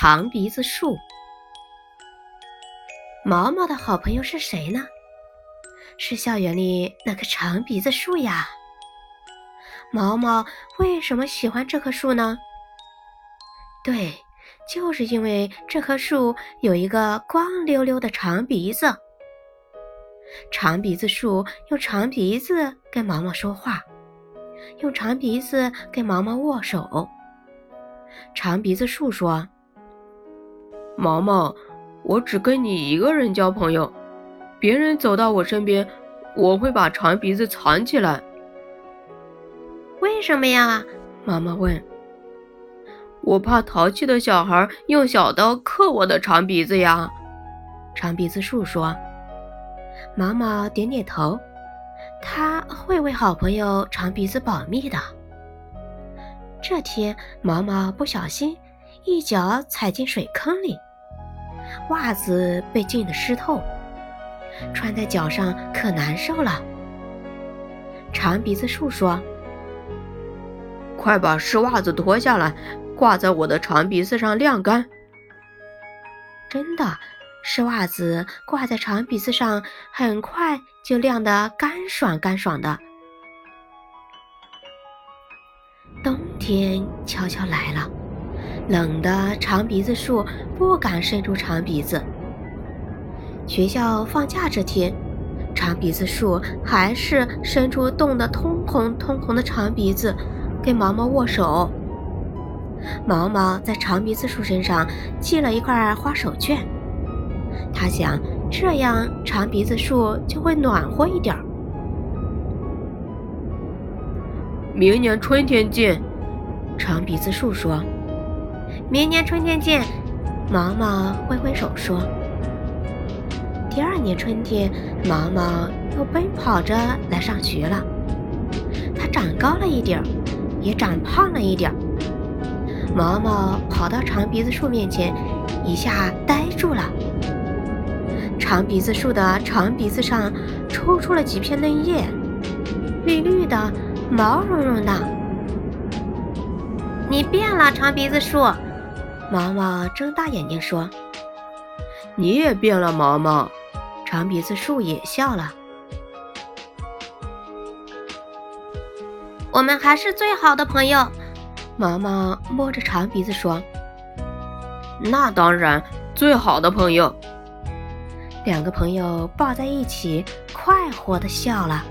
长鼻子树。毛毛的好朋友是谁呢？是校园里那棵长鼻子树呀。毛毛为什么喜欢这棵树呢？对，就是因为这棵树有一个光溜溜的长鼻子。长鼻子树用长鼻子跟毛毛说话，用长鼻子跟毛毛握手。长鼻子树说：“毛毛，我只跟你一个人交朋友，别人走到我身边，我会把长鼻子藏起来。”为什么呀？妈妈问。“我怕淘气的小孩用小刀刻我的长鼻子呀。”长鼻子树说。毛毛点点头，他会为好朋友长鼻子保密的。这天，毛毛不小心一脚踩进水坑里，袜子被浸得湿透，穿在脚上可难受了。长鼻子树说：“快把湿袜子脱下来，挂在我的长鼻子上晾干。”真的。湿袜子挂在长鼻子上，很快就晾得干爽干爽的。冬天悄悄来了，冷的长鼻子树不敢伸出长鼻子。学校放假这天，长鼻子树还是伸出冻得通红通红的长鼻子，跟毛毛握手。毛毛在长鼻子树身上系了一块花手绢。他想，这样长鼻子树就会暖和一点儿。明年春天见，长鼻子树说。明年春天见，毛毛挥挥手说。第二年春天，毛毛又奔跑着来上学了。它长高了一点儿，也长胖了一点儿。毛毛跑到长鼻子树面前，一下呆住了。长鼻子树的长鼻子上抽出了几片嫩叶，绿绿的，毛茸茸的。你变了，长鼻子树！毛毛睁大眼睛说：“你也变了，毛毛。”长鼻子树也笑了。我们还是最好的朋友。毛毛摸着长鼻子说：“那当然，最好的朋友。”两个朋友抱在一起，快活的笑了。